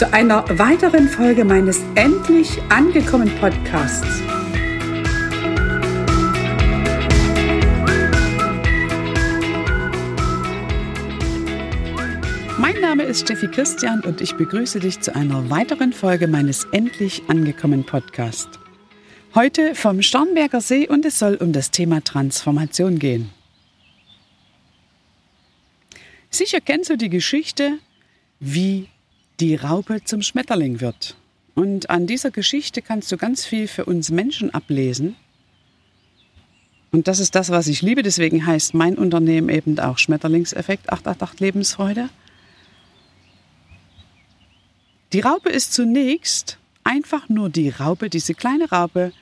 zu einer weiteren Folge meines Endlich angekommen Podcasts. Mein Name ist Steffi Christian und ich begrüße dich zu einer weiteren Folge meines Endlich angekommen Podcasts. Heute vom Starnberger See und es soll um das Thema Transformation gehen. Sicher kennst du die Geschichte, wie die Raupe zum Schmetterling wird. Und an dieser Geschichte kannst du ganz viel für uns Menschen ablesen. Und das ist das, was ich liebe. Deswegen heißt mein Unternehmen eben auch Schmetterlingseffekt 888 Lebensfreude. Die Raupe ist zunächst einfach nur die Raupe, diese kleine Raupe,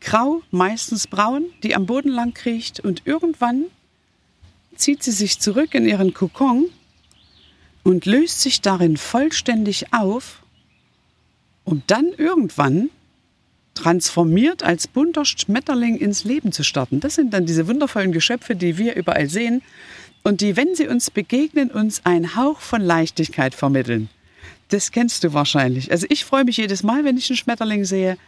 grau, meistens braun, die am Boden lang kriecht und irgendwann zieht sie sich zurück in ihren Kokon und löst sich darin vollständig auf, um dann irgendwann transformiert als bunter Schmetterling ins Leben zu starten. Das sind dann diese wundervollen Geschöpfe, die wir überall sehen und die, wenn sie uns begegnen, uns einen Hauch von Leichtigkeit vermitteln. Das kennst du wahrscheinlich. Also ich freue mich jedes Mal, wenn ich einen Schmetterling sehe,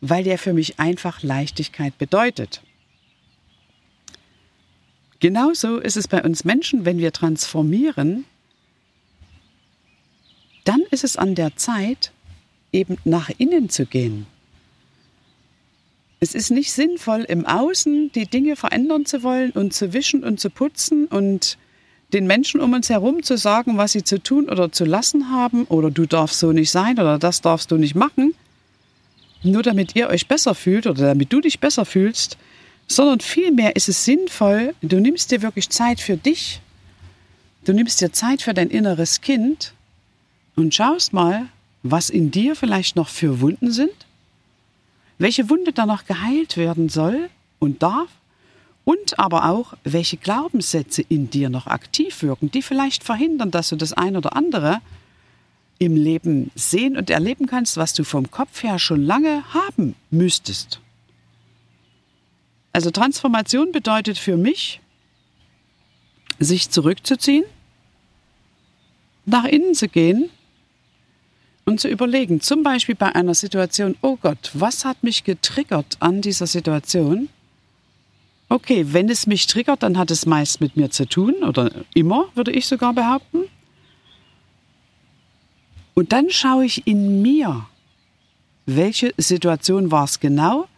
weil der für mich einfach Leichtigkeit bedeutet. Genauso ist es bei uns Menschen, wenn wir transformieren, dann ist es an der Zeit, eben nach innen zu gehen. Es ist nicht sinnvoll, im Außen die Dinge verändern zu wollen und zu wischen und zu putzen und den Menschen um uns herum zu sagen, was sie zu tun oder zu lassen haben oder du darfst so nicht sein oder das darfst du nicht machen, nur damit ihr euch besser fühlt oder damit du dich besser fühlst, sondern vielmehr ist es sinnvoll, du nimmst dir wirklich Zeit für dich, du nimmst dir Zeit für dein inneres Kind und schaust mal, was in dir vielleicht noch für Wunden sind, welche Wunde da noch geheilt werden soll und darf und aber auch, welche Glaubenssätze in dir noch aktiv wirken, die vielleicht verhindern, dass du das ein oder andere im Leben sehen und erleben kannst, was du vom Kopf her schon lange haben müsstest. Also Transformation bedeutet für mich, sich zurückzuziehen, nach innen zu gehen und zu überlegen, zum Beispiel bei einer Situation, oh Gott, was hat mich getriggert an dieser Situation? Okay, wenn es mich triggert, dann hat es meist mit mir zu tun oder immer, würde ich sogar behaupten. Und dann schaue ich in mir, welche Situation war es genau,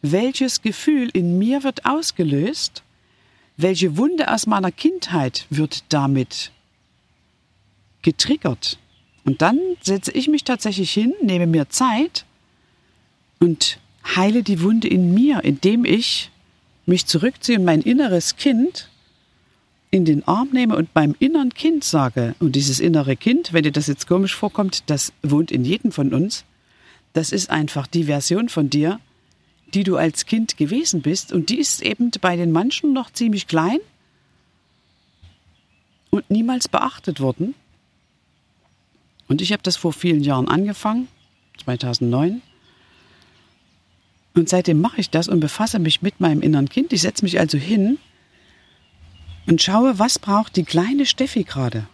welches Gefühl in mir wird ausgelöst, welche Wunde aus meiner Kindheit wird damit getriggert. Und dann setze ich mich tatsächlich hin, nehme mir Zeit und heile die Wunde in mir, indem ich mich zurückziehe und mein inneres Kind in den Arm nehme und beim inneren Kind sage, und dieses innere Kind, wenn dir das jetzt komisch vorkommt, das wohnt in jedem von uns, das ist einfach die Version von dir, die du als Kind gewesen bist. Und die ist eben bei den manchen noch ziemlich klein und niemals beachtet worden. Und ich habe das vor vielen Jahren angefangen, 2009. Und seitdem mache ich das und befasse mich mit meinem inneren Kind. Ich setze mich also hin und schaue, was braucht die kleine Steffi gerade.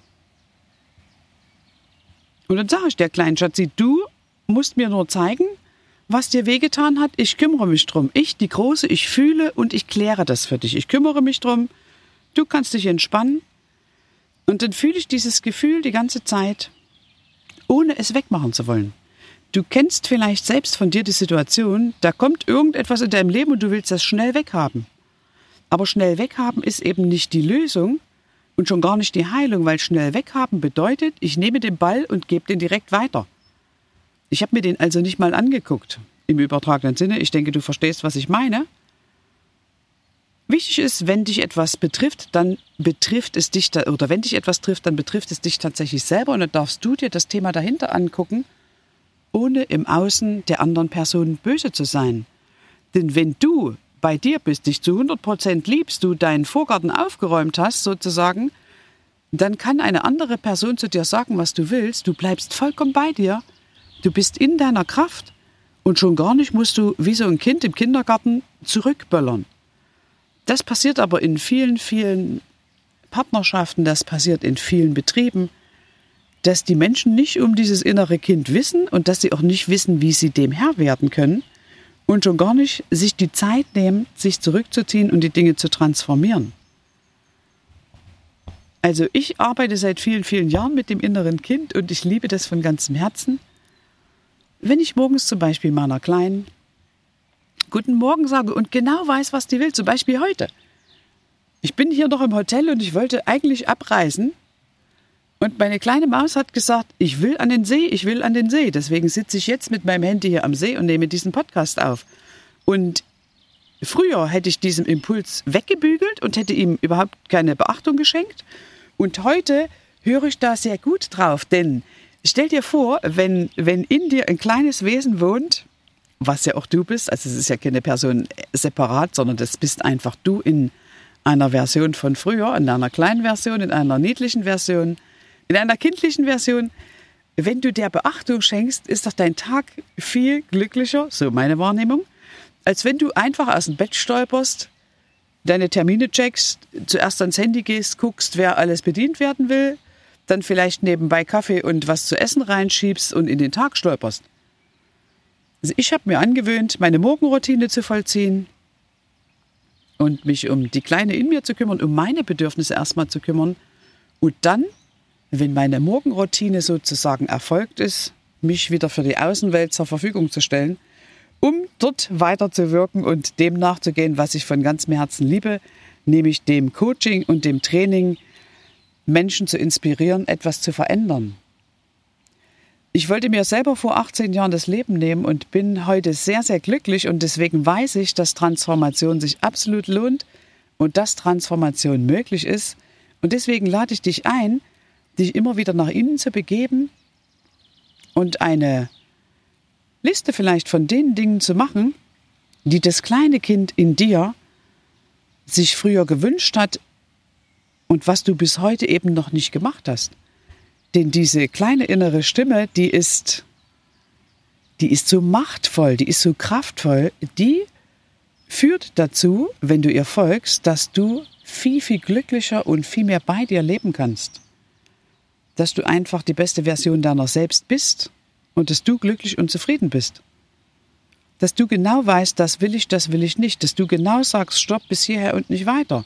Und dann sage ich der kleinen Schatzi, du musst mir nur zeigen, was dir wehgetan hat. Ich kümmere mich drum. Ich, die Große, ich fühle und ich kläre das für dich. Ich kümmere mich drum. Du kannst dich entspannen. Und dann fühle ich dieses Gefühl die ganze Zeit, ohne es wegmachen zu wollen. Du kennst vielleicht selbst von dir die Situation, da kommt irgendetwas in deinem Leben und du willst das schnell weghaben. Aber schnell weghaben ist eben nicht die Lösung und schon gar nicht die Heilung, weil schnell weghaben bedeutet, ich nehme den Ball und gebe den direkt weiter. Ich habe mir den also nicht mal angeguckt, im übertragenen Sinne. Ich denke, du verstehst, was ich meine. Wichtig ist, wenn dich etwas betrifft, dann betrifft es dich, oder wenn dich etwas trifft, dann betrifft es dich tatsächlich selber und dann darfst du dir das Thema dahinter angucken ohne im Außen der anderen Person böse zu sein. Denn wenn du bei dir bist, dich zu 100 Prozent liebst, du deinen Vorgarten aufgeräumt hast, sozusagen, dann kann eine andere Person zu dir sagen, was du willst. Du bleibst vollkommen bei dir. Du bist in deiner Kraft. Und schon gar nicht musst du wie so ein Kind im Kindergarten zurückböllern. Das passiert aber in vielen, vielen Partnerschaften, das passiert in vielen Betrieben dass die Menschen nicht um dieses innere Kind wissen und dass sie auch nicht wissen, wie sie dem Herr werden können und schon gar nicht sich die Zeit nehmen, sich zurückzuziehen und die Dinge zu transformieren. Also ich arbeite seit vielen, vielen Jahren mit dem inneren Kind und ich liebe das von ganzem Herzen. Wenn ich morgens zum Beispiel meiner Kleinen Guten Morgen sage und genau weiß, was die will, zum Beispiel heute. Ich bin hier noch im Hotel und ich wollte eigentlich abreisen, und meine kleine Maus hat gesagt, ich will an den See, ich will an den See. Deswegen sitze ich jetzt mit meinem Handy hier am See und nehme diesen Podcast auf. Und früher hätte ich diesem Impuls weggebügelt und hätte ihm überhaupt keine Beachtung geschenkt. Und heute höre ich da sehr gut drauf, denn stell dir vor, wenn, wenn in dir ein kleines Wesen wohnt, was ja auch du bist, also es ist ja keine Person separat, sondern das bist einfach du in einer Version von früher, in einer kleinen Version, in einer niedlichen Version, in einer kindlichen Version, wenn du der Beachtung schenkst, ist doch dein Tag viel glücklicher, so meine Wahrnehmung, als wenn du einfach aus dem Bett stolperst, deine Termine checkst, zuerst ans Handy gehst, guckst, wer alles bedient werden will, dann vielleicht nebenbei Kaffee und was zu essen reinschiebst und in den Tag stolperst. Also ich habe mir angewöhnt, meine Morgenroutine zu vollziehen und mich um die Kleine in mir zu kümmern, um meine Bedürfnisse erstmal zu kümmern und dann wenn meine Morgenroutine sozusagen erfolgt ist, mich wieder für die Außenwelt zur Verfügung zu stellen, um dort weiterzuwirken und dem nachzugehen, was ich von ganzem Herzen liebe, nämlich dem Coaching und dem Training, Menschen zu inspirieren, etwas zu verändern. Ich wollte mir selber vor 18 Jahren das Leben nehmen und bin heute sehr, sehr glücklich und deswegen weiß ich, dass Transformation sich absolut lohnt und dass Transformation möglich ist. Und deswegen lade ich dich ein, dich immer wieder nach innen zu begeben und eine Liste vielleicht von den Dingen zu machen, die das kleine Kind in dir sich früher gewünscht hat und was du bis heute eben noch nicht gemacht hast. Denn diese kleine innere Stimme, die ist, die ist so machtvoll, die ist so kraftvoll, die führt dazu, wenn du ihr folgst, dass du viel, viel glücklicher und viel mehr bei dir leben kannst dass du einfach die beste Version deiner selbst bist und dass du glücklich und zufrieden bist. Dass du genau weißt, das will ich, das will ich nicht. Dass du genau sagst, stopp bis hierher und nicht weiter.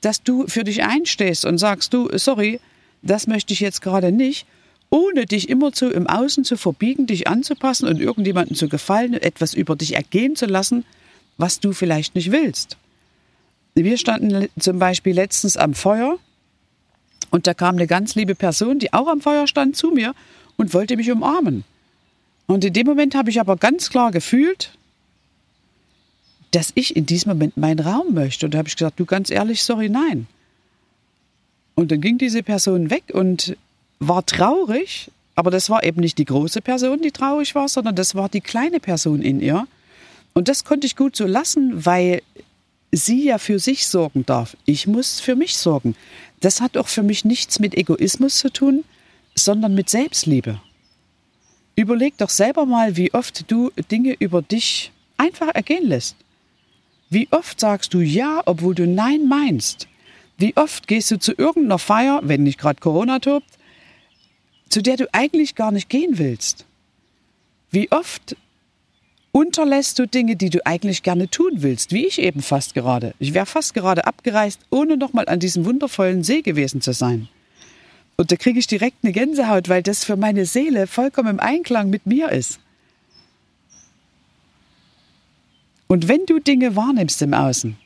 Dass du für dich einstehst und sagst, du, sorry, das möchte ich jetzt gerade nicht, ohne dich immerzu im Außen zu verbiegen, dich anzupassen und irgendjemandem zu gefallen, etwas über dich ergehen zu lassen, was du vielleicht nicht willst. Wir standen zum Beispiel letztens am Feuer und da kam eine ganz liebe Person, die auch am Feuer stand, zu mir und wollte mich umarmen. Und in dem Moment habe ich aber ganz klar gefühlt, dass ich in diesem Moment meinen Raum möchte. Und da habe ich gesagt, du ganz ehrlich, sorry, nein. Und dann ging diese Person weg und war traurig, aber das war eben nicht die große Person, die traurig war, sondern das war die kleine Person in ihr, Und das konnte ich gut so lassen, weil sie ja für sich sorgen darf. Ich muss für mich sorgen. Das hat auch für mich nichts mit Egoismus zu tun, sondern mit Selbstliebe. Überleg doch selber mal, wie oft du Dinge über dich einfach ergehen lässt. Wie oft sagst du Ja, obwohl du Nein meinst? Wie oft gehst du zu irgendeiner Feier, wenn nicht gerade Corona tobt, zu der du eigentlich gar nicht gehen willst? Wie oft unterlässt du Dinge, die du eigentlich gerne tun willst, wie ich eben fast gerade. Ich wäre fast gerade abgereist, ohne nochmal an diesem wundervollen See gewesen zu sein. Und da kriege ich direkt eine Gänsehaut, weil das für meine Seele vollkommen im Einklang mit mir ist. Und wenn du Dinge wahrnimmst im Außen,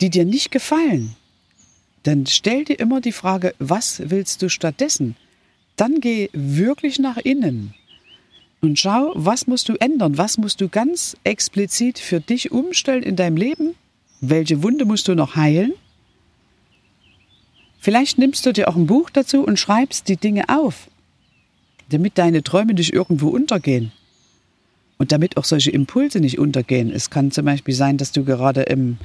die dir nicht gefallen, dann stell dir immer die Frage, was willst du stattdessen? Dann geh wirklich nach innen und schau, was musst du ändern, was musst du ganz explizit für dich umstellen in deinem Leben, welche Wunde musst du noch heilen. Vielleicht nimmst du dir auch ein Buch dazu und schreibst die Dinge auf, damit deine Träume nicht irgendwo untergehen. Und damit auch solche Impulse nicht untergehen. Es kann zum Beispiel sein, dass du gerade im,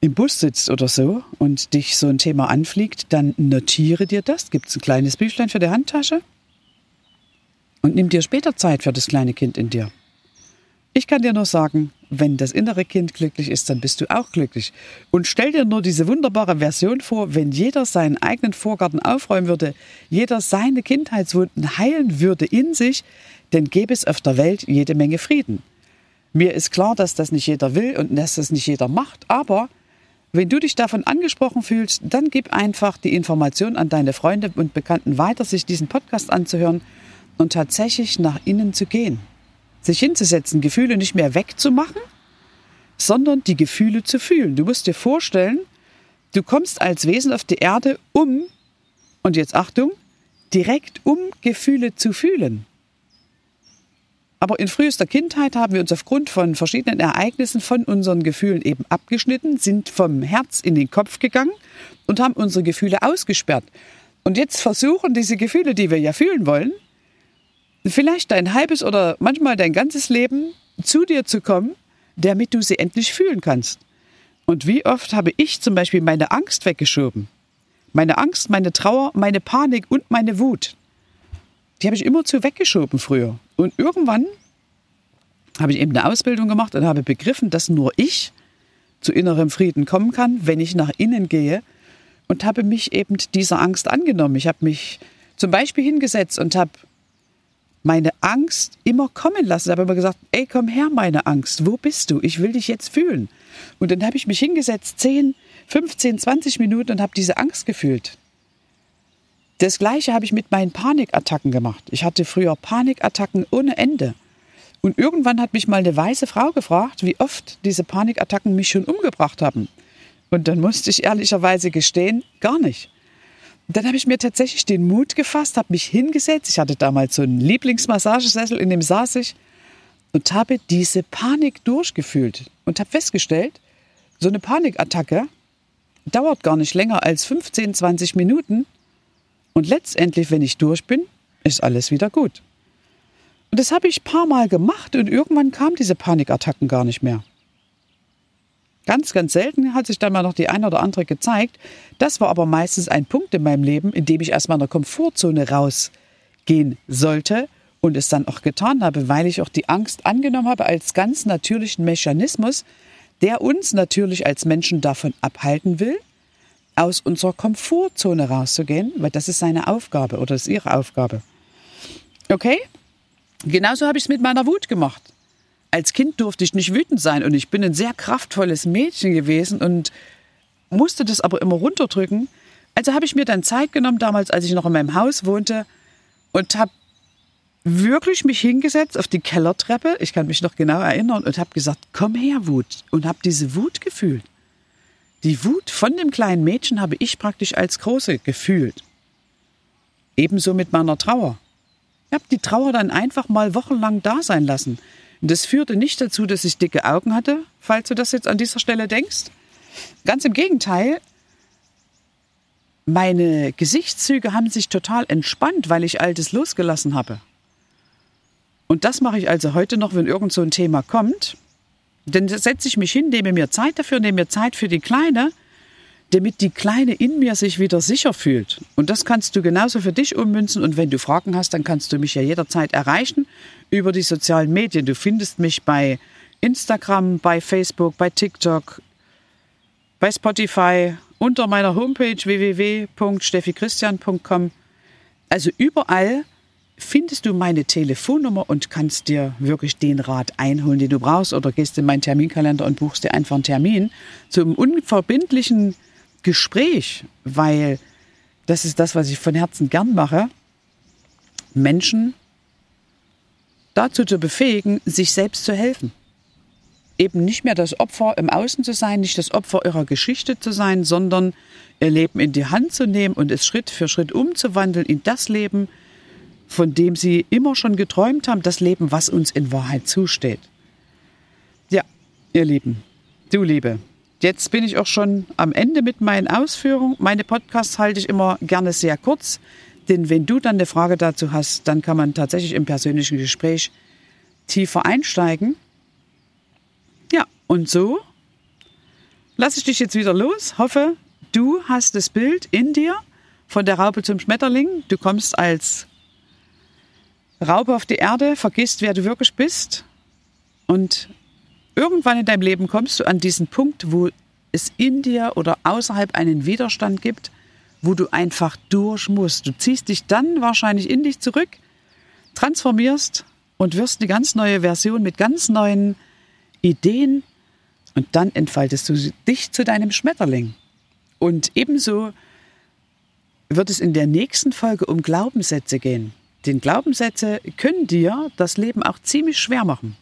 im Bus sitzt oder so und dich so ein Thema anfliegt, dann notiere dir das. Gibt es ein kleines Büchlein für die Handtasche? und nimm dir später Zeit für das kleine Kind in dir. Ich kann dir nur sagen, wenn das innere Kind glücklich ist, dann bist du auch glücklich. Und stell dir nur diese wunderbare Version vor, wenn jeder seinen eigenen Vorgarten aufräumen würde, jeder seine Kindheitswunden heilen würde in sich, dann gäbe es auf der Welt jede Menge Frieden. Mir ist klar, dass das nicht jeder will und dass das nicht jeder macht, aber wenn du dich davon angesprochen fühlst, dann gib einfach die Information an deine Freunde und Bekannten weiter, sich diesen Podcast anzuhören und tatsächlich nach innen zu gehen. Sich hinzusetzen, Gefühle nicht mehr wegzumachen, sondern die Gefühle zu fühlen. Du musst dir vorstellen, du kommst als Wesen auf die Erde, um, und jetzt Achtung, direkt um Gefühle zu fühlen. Aber in frühester Kindheit haben wir uns aufgrund von verschiedenen Ereignissen von unseren Gefühlen eben abgeschnitten, sind vom Herz in den Kopf gegangen und haben unsere Gefühle ausgesperrt. Und jetzt versuchen diese Gefühle, die wir ja fühlen wollen, vielleicht dein halbes oder manchmal dein ganzes Leben zu dir zu kommen, damit du sie endlich fühlen kannst. Und wie oft habe ich zum Beispiel meine Angst weggeschoben? Meine Angst, meine Trauer, meine Panik und meine Wut. Die habe ich immer zu weggeschoben früher. Und irgendwann habe ich eben eine Ausbildung gemacht und habe begriffen, dass nur ich zu innerem Frieden kommen kann, wenn ich nach innen gehe und habe mich eben dieser Angst angenommen. Ich habe mich zum Beispiel hingesetzt und habe meine Angst immer kommen lassen. Ich habe immer gesagt, ey, komm her, meine Angst, wo bist du? Ich will dich jetzt fühlen. Und dann habe ich mich hingesetzt, 10, 15, 20 Minuten und habe diese Angst gefühlt. Das gleiche habe ich mit meinen Panikattacken gemacht. Ich hatte früher Panikattacken ohne Ende. Und irgendwann hat mich mal eine weiße Frau gefragt, wie oft diese Panikattacken mich schon umgebracht haben. Und dann musste ich ehrlicherweise gestehen, gar nicht dann habe ich mir tatsächlich den Mut gefasst, habe mich hingesetzt. Ich hatte damals so einen Lieblingsmassagesessel, in dem saß ich und habe diese Panik durchgefühlt und habe festgestellt, so eine Panikattacke dauert gar nicht länger als 15, 20 Minuten und letztendlich, wenn ich durch bin, ist alles wieder gut. Und das habe ich ein paar Mal gemacht und irgendwann kamen diese Panikattacken gar nicht mehr. Ganz, ganz selten hat sich dann mal noch die eine oder andere gezeigt. Das war aber meistens ein Punkt in meinem Leben, in dem ich aus meiner Komfortzone rausgehen sollte und es dann auch getan habe, weil ich auch die Angst angenommen habe als ganz natürlichen Mechanismus, der uns natürlich als Menschen davon abhalten will, aus unserer Komfortzone rauszugehen, weil das ist seine Aufgabe oder ist ihre Aufgabe. Okay? Genauso habe ich es mit meiner Wut gemacht als Kind durfte ich nicht wütend sein und ich bin ein sehr kraftvolles Mädchen gewesen und musste das aber immer runterdrücken. Also habe ich mir dann Zeit genommen, damals, als ich noch in meinem Haus wohnte, und habe wirklich mich hingesetzt auf die Kellertreppe, ich kann mich noch genau erinnern, und habe gesagt, komm her, Wut, und habe diese Wut gefühlt. Die Wut von dem kleinen Mädchen habe ich praktisch als große gefühlt. Ebenso mit meiner Trauer. Ich habe die Trauer dann einfach mal wochenlang da sein lassen. Das führte nicht dazu, dass ich dicke Augen hatte, falls du das jetzt an dieser Stelle denkst. Ganz im Gegenteil, meine Gesichtszüge haben sich total entspannt, weil ich Altes losgelassen habe. Und das mache ich also heute noch, wenn irgend so ein Thema kommt. Dann setze ich mich hin, nehme mir Zeit dafür, nehme mir Zeit für die Kleine, damit die Kleine in mir sich wieder sicher fühlt. Und das kannst du genauso für dich ummünzen. Und wenn du Fragen hast, dann kannst du mich ja jederzeit erreichen über die sozialen Medien. Du findest mich bei Instagram, bei Facebook, bei TikTok, bei Spotify, unter meiner Homepage www.steffichristian.com. Also überall findest du meine Telefonnummer und kannst dir wirklich den Rat einholen, den du brauchst? Oder gehst in meinen Terminkalender und buchst dir einfach einen Termin zum unverbindlichen Gespräch, weil das ist das, was ich von Herzen gern mache, Menschen dazu zu befähigen, sich selbst zu helfen. Eben nicht mehr das Opfer im Außen zu sein, nicht das Opfer ihrer Geschichte zu sein, sondern ihr Leben in die Hand zu nehmen und es Schritt für Schritt umzuwandeln in das Leben, von dem sie immer schon geträumt haben, das Leben, was uns in Wahrheit zusteht. Ja, ihr Lieben, du Liebe, Jetzt bin ich auch schon am Ende mit meinen Ausführungen. Meine Podcasts halte ich immer gerne sehr kurz, denn wenn du dann eine Frage dazu hast, dann kann man tatsächlich im persönlichen Gespräch tiefer einsteigen. Ja, und so lasse ich dich jetzt wieder los. Hoffe, du hast das Bild in dir von der Raupe zum Schmetterling. Du kommst als Raupe auf die Erde, vergisst, wer du wirklich bist und Irgendwann in deinem Leben kommst du an diesen Punkt, wo es in dir oder außerhalb einen Widerstand gibt, wo du einfach durch musst. Du ziehst dich dann wahrscheinlich in dich zurück, transformierst und wirst eine ganz neue Version mit ganz neuen Ideen und dann entfaltest du dich zu deinem Schmetterling. Und ebenso wird es in der nächsten Folge um Glaubenssätze gehen. Denn Glaubenssätze können dir das Leben auch ziemlich schwer machen.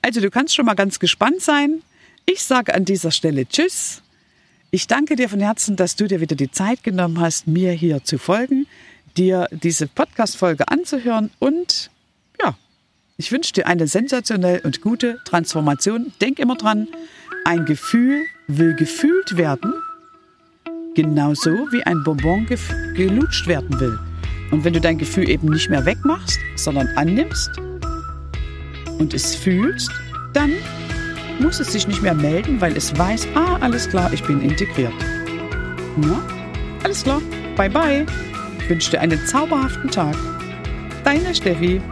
Also du kannst schon mal ganz gespannt sein. Ich sage an dieser Stelle Tschüss. Ich danke dir von Herzen, dass du dir wieder die Zeit genommen hast, mir hier zu folgen, dir diese Podcast-Folge anzuhören und ja, ich wünsche dir eine sensationell und gute Transformation. Denk immer dran, ein Gefühl will gefühlt werden, genauso wie ein Bonbon gelutscht werden will. Und wenn du dein Gefühl eben nicht mehr wegmachst, sondern annimmst, und es fühlst, dann muss es sich nicht mehr melden, weil es weiß, ah, alles klar, ich bin integriert. Na, alles klar, bye bye. Ich wünsche dir einen zauberhaften Tag. Deine Steffi.